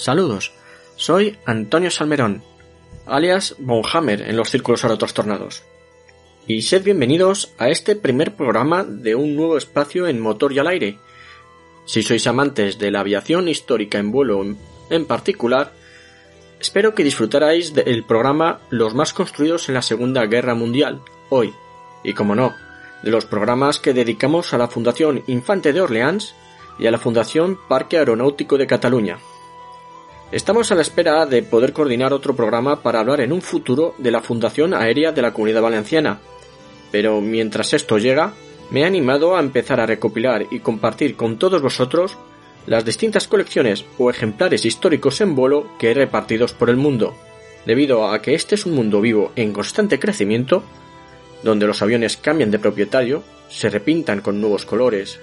Saludos, soy Antonio Salmerón, alias Bonhammer en los círculos tornados. Y sed bienvenidos a este primer programa de un nuevo espacio en motor y al aire. Si sois amantes de la aviación histórica en vuelo en particular, espero que disfrutarais del programa Los más construidos en la Segunda Guerra Mundial, hoy, y como no, de los programas que dedicamos a la Fundación Infante de Orleans y a la Fundación Parque Aeronáutico de Cataluña. Estamos a la espera de poder coordinar otro programa para hablar en un futuro de la Fundación Aérea de la Comunidad Valenciana. Pero mientras esto llega, me he animado a empezar a recopilar y compartir con todos vosotros las distintas colecciones o ejemplares históricos en vuelo que hay repartidos por el mundo, debido a que este es un mundo vivo en constante crecimiento, donde los aviones cambian de propietario, se repintan con nuevos colores,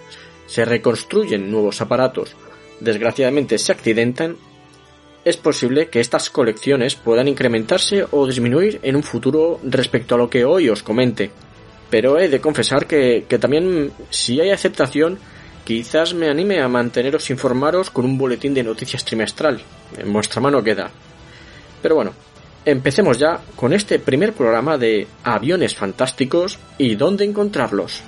se reconstruyen nuevos aparatos, desgraciadamente se accidentan es posible que estas colecciones puedan incrementarse o disminuir en un futuro respecto a lo que hoy os comente. Pero he de confesar que, también, si hay aceptación, quizás me anime a manteneros informaros con un boletín de noticias trimestral. En vuestra mano queda. Pero bueno, empecemos ya con este primer programa de aviones fantásticos y dónde encontrarlos.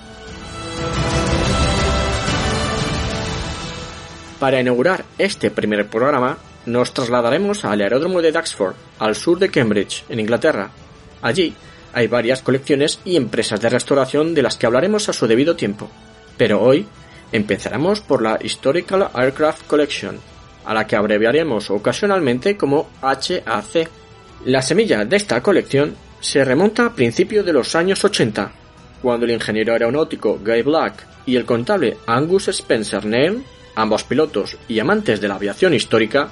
Para inaugurar este primer programa, nos trasladaremos al aeródromo de Duxford, al sur de Cambridge, en Inglaterra. Allí hay varias colecciones y empresas de restauración de las que hablaremos a su debido tiempo. Pero hoy empezaremos por la Historical Aircraft Collection, a la que abreviaremos ocasionalmente como HAC. La semilla de esta colección se remonta a principios de los años 80, cuando el ingeniero aeronáutico Guy Black y el contable Angus Spencer Neil, ambos pilotos y amantes de la aviación histórica,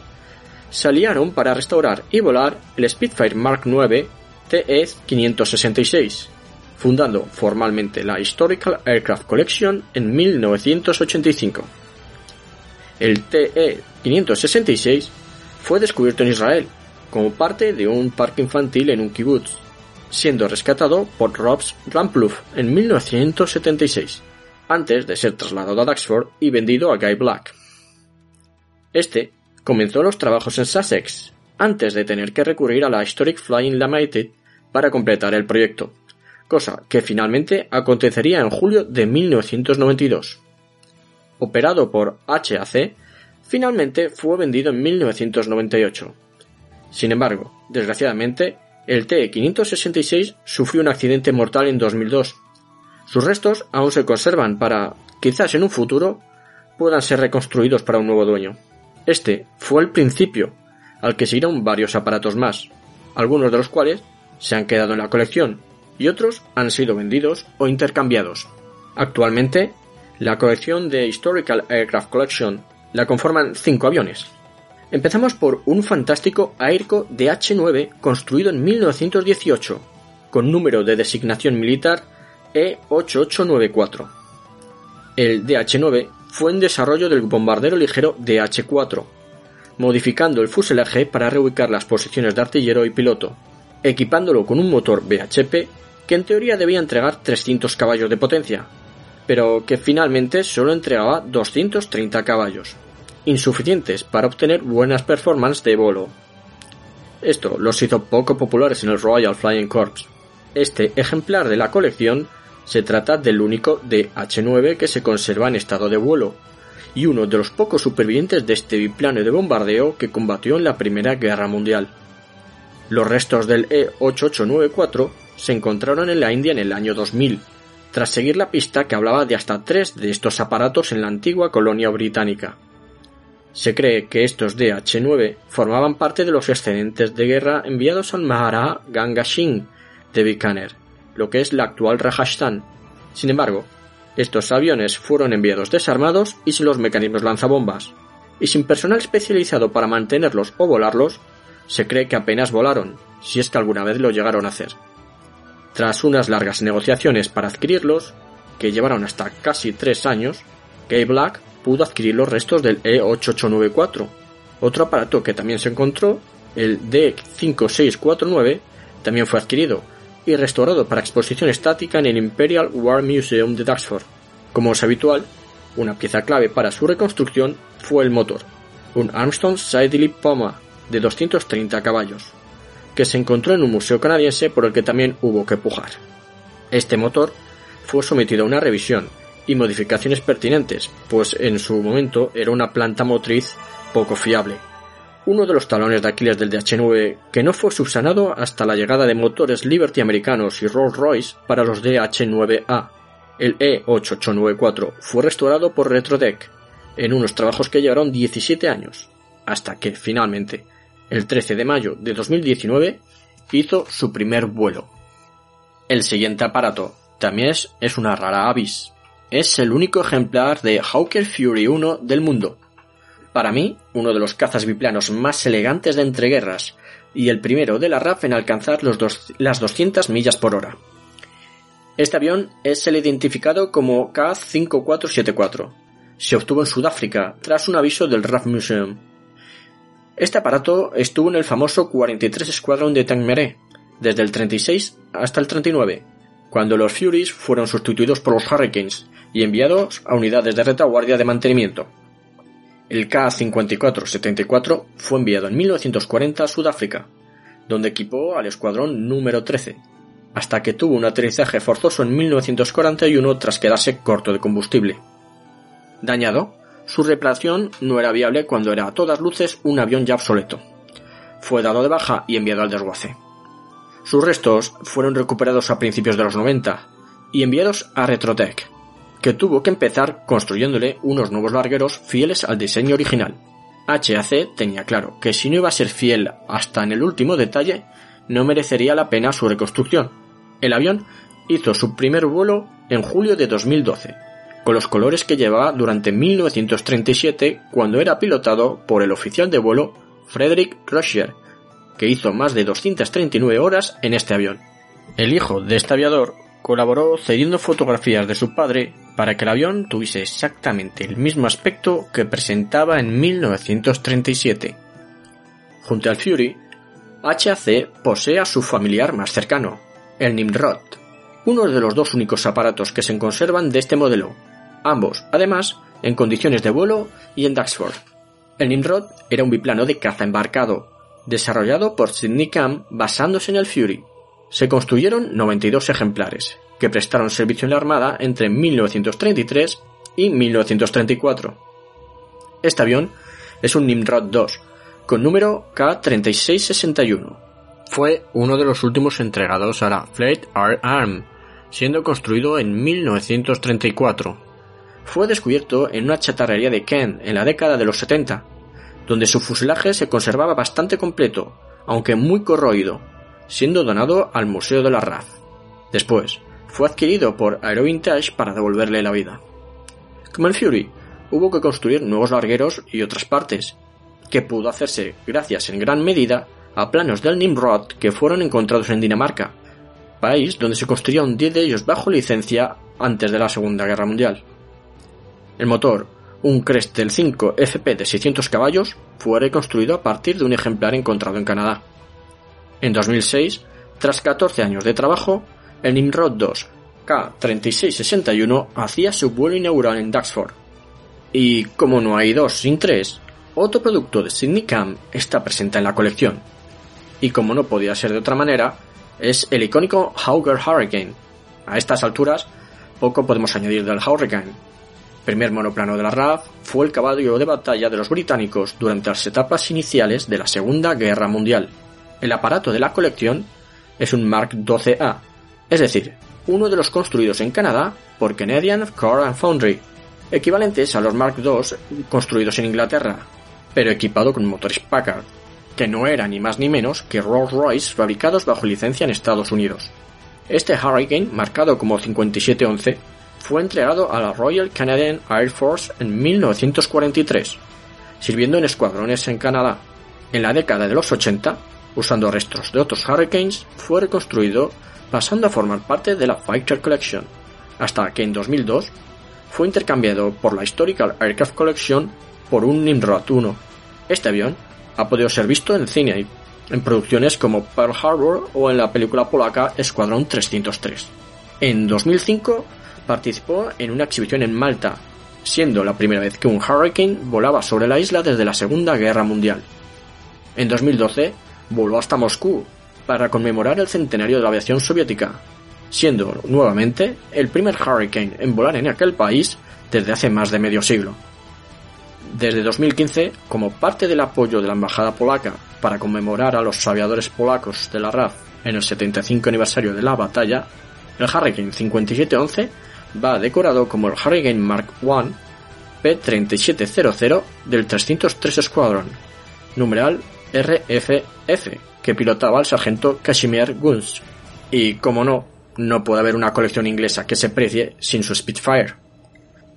se aliaron para restaurar y volar el Spitfire Mark IX TE-566, fundando formalmente la Historical Aircraft Collection en 1985. El TE-566 fue descubierto en Israel como parte de un parque infantil en un kibbutz, siendo rescatado por Robs Rampluff en 1976, antes de ser trasladado a Duxford y vendido a Guy Black. Este comenzó los trabajos en Sussex, antes de tener que recurrir a la Historic Flying Limited para completar el proyecto, cosa que finalmente acontecería en julio de 1992. Operado por HAC, finalmente fue vendido en 1998. Sin embargo, desgraciadamente, el T-566 sufrió un accidente mortal en 2002. Sus restos aún se conservan para, quizás en un futuro, puedan ser reconstruidos para un nuevo dueño. Este fue el principio, al que siguieron varios aparatos más, algunos de los cuales se han quedado en la colección y otros han sido vendidos o intercambiados. Actualmente, la colección de Historical Aircraft Collection la conforman cinco aviones. Empezamos por un fantástico Airco DH-9 construido en 1918, con número de designación militar E8894. El DH-9 fue en desarrollo del bombardero ligero DH-4, modificando el fuselaje para reubicar las posiciones de artillero y piloto, equipándolo con un motor BHP que en teoría debía entregar 300 caballos de potencia, pero que finalmente solo entregaba 230 caballos. insuficientes para obtener buenas performances de vuelo. Esto los hizo poco populares en el Royal Flying Corps. Este ejemplar de la colección se trata del único DH-9 que se conserva en estado de vuelo, y uno de los pocos supervivientes de este biplano de bombardeo que combatió en la Primera Guerra Mundial. Los restos del E-8894 se encontraron en la India en el año 2000, tras seguir la pista que hablaba de hasta tres de estos aparatos en la antigua colonia británica. Se cree que estos DH-9 formaban parte de los excedentes de guerra enviados al Maharaja Ganga de Bikaner, lo que es la actual Rajasthan. Sin embargo, estos aviones fueron enviados desarmados y sin los mecanismos lanzabombas, y sin personal especializado para mantenerlos o volarlos, se cree que apenas volaron, si es que alguna vez lo llegaron a hacer. Tras unas largas negociaciones para adquirirlos, que llevaron hasta casi tres años, Gay Black pudo adquirir los restos del E8894. Otro aparato que también se encontró, el D5649, también fue adquirido y restaurado para exposición estática en el Imperial War Museum de Duxford. Como es habitual, una pieza clave para su reconstrucción fue el motor, un Armstrong Siddeley Poma de 230 caballos, que se encontró en un museo canadiense por el que también hubo que pujar. Este motor fue sometido a una revisión y modificaciones pertinentes, pues en su momento era una planta motriz poco fiable. Uno de los talones de Aquiles del DH9 que no fue subsanado hasta la llegada de motores Liberty americanos y Rolls-Royce para los DH9A. El E8894 fue restaurado por Retrodeck en unos trabajos que llevaron 17 años, hasta que, finalmente, el 13 de mayo de 2019 hizo su primer vuelo. El siguiente aparato también es, una rara avis. Es el único ejemplar de Hawker Fury 1 del mundo. Para mí, uno de los cazas biplanos más elegantes de entreguerras y el primero de la RAF en alcanzar los las 200 millas por hora. Este avión es el identificado como K-5474. Se obtuvo en Sudáfrica tras un aviso del RAF Museum este aparato estuvo en el famoso 43 Squadron de Tangmeré, desde el 36 hasta el 39, cuando los Furies fueron sustituidos por los Hurricanes y enviados a unidades de retaguardia de mantenimiento. El K-54-74 fue enviado en 1940 a Sudáfrica, donde equipó al escuadrón número 13, hasta que tuvo un aterrizaje forzoso en 1941 tras quedarse corto de combustible. Dañado, su reparación no era viable cuando era a todas luces un avión ya obsoleto. Fue dado de baja y enviado al desguace. Sus restos fueron recuperados a principios de los 90 y enviados a Retrotech, que tuvo que empezar construyéndole unos nuevos largueros fieles al diseño original. HAC tenía claro que si no iba a ser fiel hasta en el último detalle, no merecería la pena su reconstrucción. El avión hizo su primer vuelo en julio de 2012 con los colores que llevaba durante 1937 cuando era pilotado por el oficial de vuelo Frederick Rocher, que hizo más de 239 horas en este avión. El hijo de este aviador colaboró cediendo fotografías de su padre para que el avión tuviese exactamente el mismo aspecto que presentaba en 1937. Junto al Fury, HAC posee a su familiar más cercano, el Nimrod, uno de los dos únicos aparatos que se conservan de este modelo, ambos, además, en condiciones de vuelo y en Duxford. El Nimrod era un biplano de caza embarcado, desarrollado por Sidney Camp basándose en el Fury. Se construyeron 92 ejemplares, que prestaron servicio en la Armada entre 1933 y 1934. Este avión es un Nimrod 2, con número K3661. Fue uno de los últimos entregados a la Fleet Air Arm, siendo construido en 1934 fue descubierto en una chatarrería de Kent en la década de los 70, donde su fuselaje se conservaba bastante completo, aunque muy corroído, siendo donado al Museo de la RAF. Después, fue adquirido por Aerovintage para devolverle la vida. Como el Fury, hubo que construir nuevos largueros y otras partes, que pudo hacerse gracias en gran medida a planos del Nimrod que fueron encontrados en Dinamarca, país donde se construyeron 10 de ellos bajo licencia antes de la Segunda Guerra Mundial. El motor, un Crestel 5 FP de 600 caballos, fue reconstruido a partir de un ejemplar encontrado en Canadá. En 2006, tras 14 años de trabajo, el Nimrod 2 K3661 hacía su vuelo inaugural en Duxford. Y como no hay dos sin tres, otro producto de Sydney Cam está presente en la colección. Y como no podía ser de otra manera, es el icónico Hauger Hurricane. A estas alturas, poco podemos añadir del Hurricane. Primer monoplano de la RAF, fue el caballo de batalla de los británicos durante las etapas iniciales de la Segunda Guerra Mundial. El aparato de la colección es un Mark 12A, es decir, uno de los construidos en Canadá por Canadian Car and Foundry, equivalentes a los Mark II construidos en Inglaterra, pero equipado con motores Packard, que no eran ni más ni menos que Rolls-Royce fabricados bajo licencia en Estados Unidos. Este Hurricane, marcado como 5711, fue entregado a la Royal Canadian Air Force en 1943, sirviendo en escuadrones en Canadá. En la década de los 80, usando restos de otros Hurricanes, fue reconstruido pasando a formar parte de la Fighter Collection, hasta que en 2002 fue intercambiado por la Historical Aircraft Collection por un Nimrod 1. Este avión ha podido ser visto en cine, en producciones como Pearl Harbor o en la película polaca Escuadrón 303. En 2005 participó en una exhibición en Malta, siendo la primera vez que un Hurricane volaba sobre la isla desde la Segunda Guerra Mundial. En 2012 voló hasta Moscú para conmemorar el centenario de la aviación soviética, siendo nuevamente el primer Hurricane en volar en aquel país desde hace más de medio siglo. Desde 2015, como parte del apoyo de la Embajada polaca para conmemorar a los aviadores polacos de la RAF en el 75 aniversario de la batalla, el Hurricane 5711 va decorado como el Hurricane Mark I P-3700 del 303 Squadron, numeral RFF, que pilotaba el sargento Kashmir Guns. Y como no, no puede haber una colección inglesa que se precie sin su Spitfire.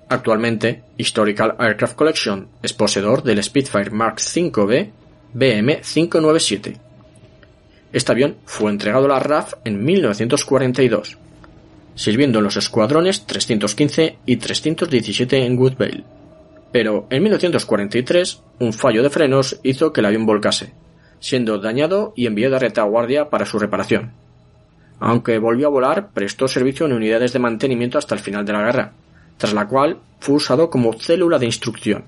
Actualmente, Historical Aircraft Collection es poseedor del Spitfire Mark V-B BM-597. Este avión fue entregado a la RAF en 1942, sirviendo en los escuadrones 315 y 317 en Woodvale. Pero en 1943, un fallo de frenos hizo que el avión volcase, siendo dañado y enviado a retaguardia para su reparación. Aunque volvió a volar, prestó servicio en unidades de mantenimiento hasta el final de la guerra, tras la cual fue usado como célula de instrucción.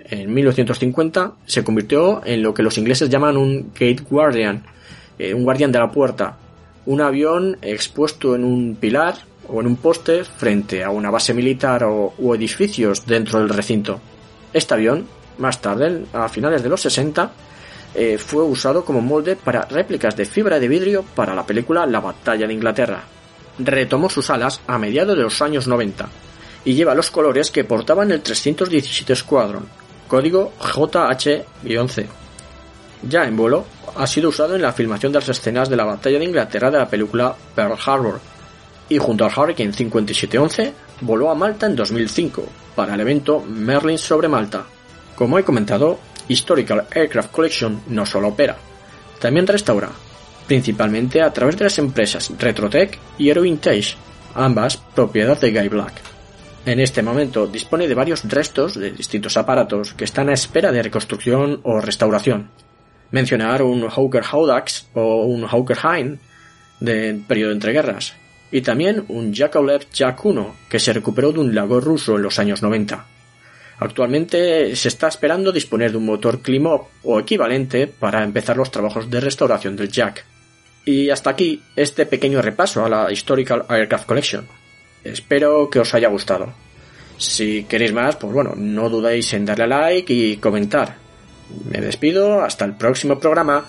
En 1950 se convirtió en lo que los ingleses llaman un Gate Guardian, eh, un guardián de la puerta, un avión expuesto en un pilar o en un poste frente a una base militar o, edificios dentro del recinto. Este avión, más tarde, a finales de los 60, eh, fue usado como molde para réplicas de fibra de vidrio para la película La batalla de Inglaterra. Retomó sus alas a mediados de los años 90 y lleva los colores que portaban el 317 Squadron, código JH-11. Ya en vuelo, ha sido usado en la filmación de las escenas de la batalla de Inglaterra de la película Pearl Harbor, y junto al Hurricane 5711 voló a Malta en 2005 para el evento Merlin sobre Malta. Como he comentado, Historical Aircraft Collection no solo opera, también restaura, principalmente a través de las empresas Retrotech y Aerovintage, ambas propiedad de Guy Black. En este momento dispone de varios restos de distintos aparatos que están a espera de reconstrucción o restauración. Mencionar un Hawker Haudax o un Hawker Hein del periodo de entreguerras, y también un Yakovlev Yak 1 que se recuperó de un lago ruso en los años 90. Actualmente se está esperando disponer de un motor Klimov o equivalente para empezar los trabajos de restauración del Jack. Y hasta aquí este pequeño repaso a la Historical Aircraft Collection. Espero que os haya gustado. Si queréis más, pues bueno, no dudéis en darle a like y comentar. Me despido, hasta el próximo programa.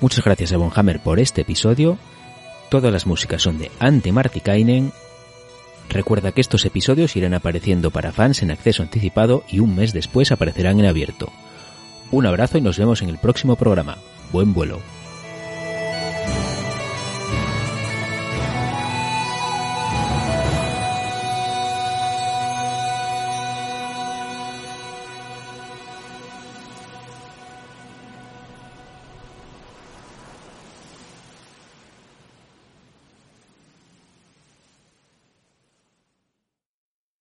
Muchas gracias a Bonhammer por este episodio Todas las músicas son de Antti Martikainen. Recuerda que estos episodios irán apareciendo para fans en acceso anticipado y un mes después aparecerán en abierto. Un abrazo y nos vemos en el próximo programa. Buen vuelo.